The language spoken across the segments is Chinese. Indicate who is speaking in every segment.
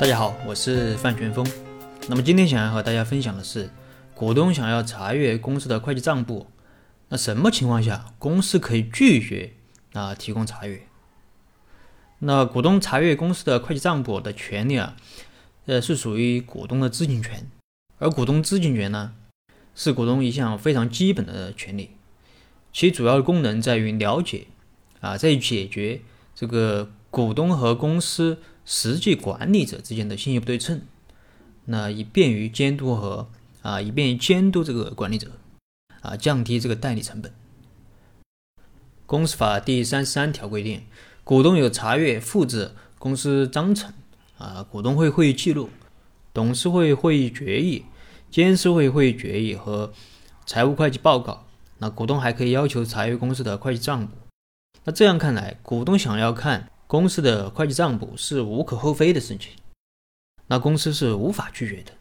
Speaker 1: 大家好，我是范全峰。那么今天想要和大家分享的是，股东想要查阅公司的会计账簿，那什么情况下公司可以拒绝啊提供查阅？那股东查阅公司的会计账簿的权利啊，呃是属于股东的知情权，而股东知情权呢，是股东一项非常基本的权利，其主要的功能在于了解啊，在于解决这个股东和公司。实际管理者之间的信息不对称，那以便于监督和啊，以便于监督这个管理者啊，降低这个代理成本。公司法第三十三条规定，股东有查阅、复制公司章程啊、股东会会议记录、董事会会议决议、监事会会议决议和财务会计报告。那股东还可以要求查阅公司的会计账簿。那这样看来，股东想要看。公司的会计账簿是无可厚非的事情，那公司是无法拒绝的。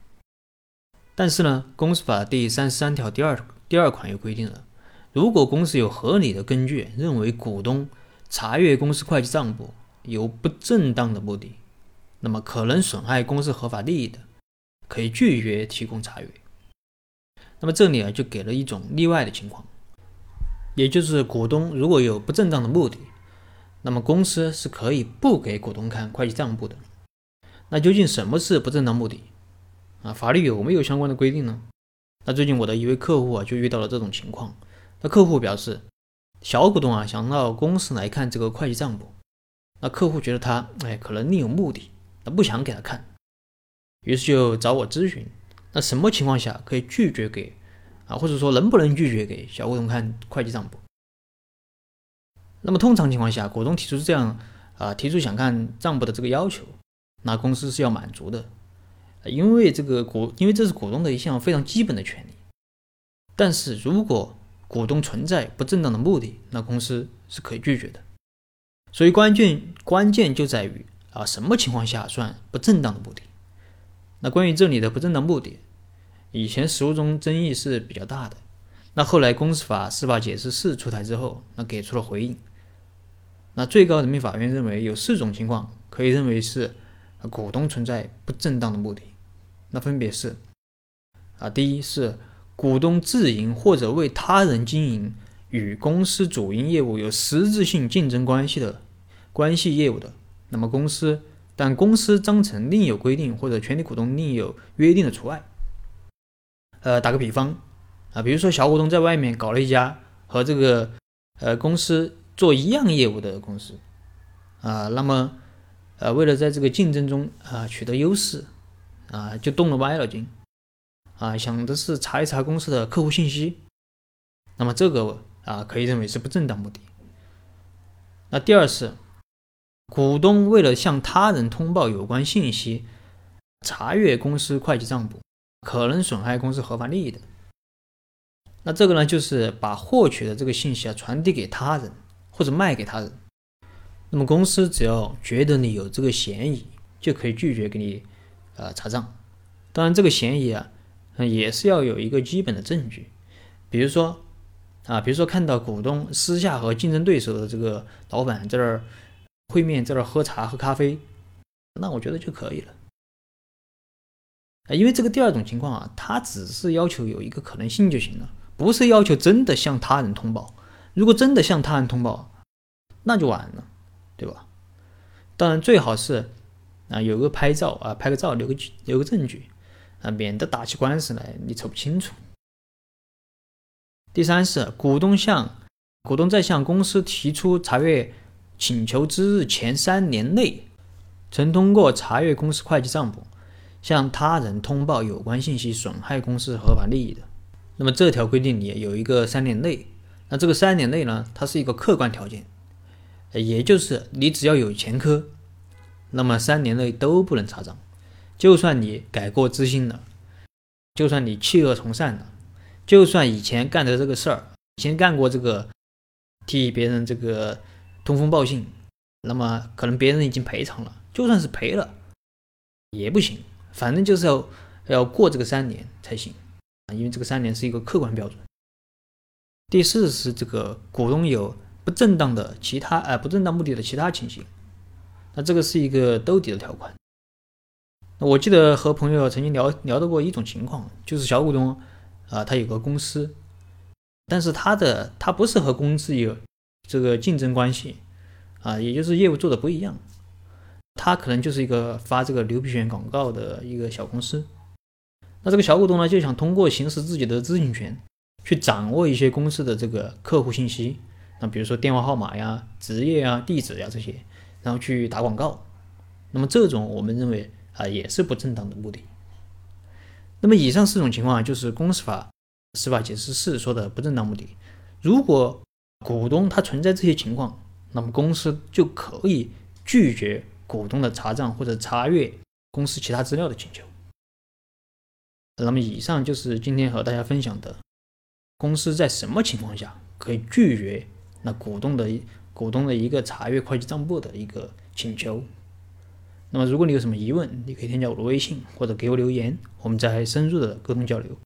Speaker 1: 但是呢，公司法第三十三条第二第二款又规定了，如果公司有合理的根据认为股东查阅公司会计账簿有不正当的目的，那么可能损害公司合法利益的，可以拒绝提供查阅。那么这里啊就给了一种例外的情况，也就是股东如果有不正当的目的。那么公司是可以不给股东看会计账簿的。那究竟什么是不正当目的啊？法律有没有相关的规定呢？那最近我的一位客户啊就遇到了这种情况。那客户表示，小股东啊想到公司来看这个会计账簿，那客户觉得他哎可能另有目的，那不想给他看，于是就找我咨询，那什么情况下可以拒绝给啊，或者说能不能拒绝给小股东看会计账簿？那么通常情况下，股东提出这样啊，提出想看账簿的这个要求，那公司是要满足的，因为这个股，因为这是股东的一项非常基本的权利。但是如果股东存在不正当的目的，那公司是可以拒绝的。所以关键关键就在于啊，什么情况下算不正当的目的？那关于这里的不正当目的，以前实务中争议是比较大的。那后来公司法司法解释四出台之后，那给出了回应。那最高人民法院认为有四种情况可以认为是股东存在不正当的目的，那分别是啊，第一是股东自营或者为他人经营与公司主营业务有实质性竞争关系的关系业务的，那么公司但公司章程另有规定或者全体股东另有约定的除外。呃，打个比方啊，比如说小股东在外面搞了一家和这个呃公司。做一样业务的公司，啊，那么，呃，为了在这个竞争中啊取得优势，啊，就动了歪脑筋，啊，想的是查一查公司的客户信息，那么这个啊可以认为是不正当目的。那第二是，股东为了向他人通报有关信息，查阅公司会计账簿，可能损害公司合法利益的。那这个呢，就是把获取的这个信息啊传递给他人。或者卖给他人，那么公司只要觉得你有这个嫌疑，就可以拒绝给你呃查账。当然，这个嫌疑啊，也是要有一个基本的证据，比如说啊，比如说看到股东私下和竞争对手的这个老板在这儿会面，在这儿喝茶喝咖啡，那我觉得就可以了。啊，因为这个第二种情况啊，他只是要求有一个可能性就行了，不是要求真的向他人通报。如果真的向他人通报，那就完了，对吧？当然最好是啊有个拍照啊拍个照留个留个证据啊，免得打起官司来你瞅不清楚。第三是股东向股东在向公司提出查阅请求之日前三年内，曾通过查阅公司会计账簿向他人通报有关信息损害公司合法利益的，那么这条规定里有一个三年内。那这个三年内呢，它是一个客观条件，也就是你只要有前科，那么三年内都不能查账。就算你改过自新了，就算你弃恶从善了，就算以前干的这个事儿，以前干过这个替别人这个通风报信，那么可能别人已经赔偿了，就算是赔了也不行，反正就是要要过这个三年才行啊，因为这个三年是一个客观标准。第四是这个股东有不正当的其他呃不正当目的的其他情形，那这个是一个兜底的条款。那我记得和朋友曾经聊聊到过一种情况，就是小股东啊，他有个公司，但是他的他不是和公司有这个竞争关系啊，也就是业务做的不一样，他可能就是一个发这个牛皮癣广告的一个小公司。那这个小股东呢，就想通过行使自己的知情权，去掌握一些公司的这个客户信息，那比如说电话号码呀、职业啊、地址呀这些，然后去打广告。那么这种我们认为啊也是不正当的目的。那么以上四种情况就是公司法司法解释四说的不正当目的。如果股东他存在这些情况，那么公司就可以拒绝股东的查账或者查阅公司其他资料的请求。那么以上就是今天和大家分享的，公司在什么情况下可以拒绝那股东的股东的一个查阅会计账簿的一个请求。那么如果你有什么疑问，你可以添加我的微信或者给我留言，我们再深入的沟通交流。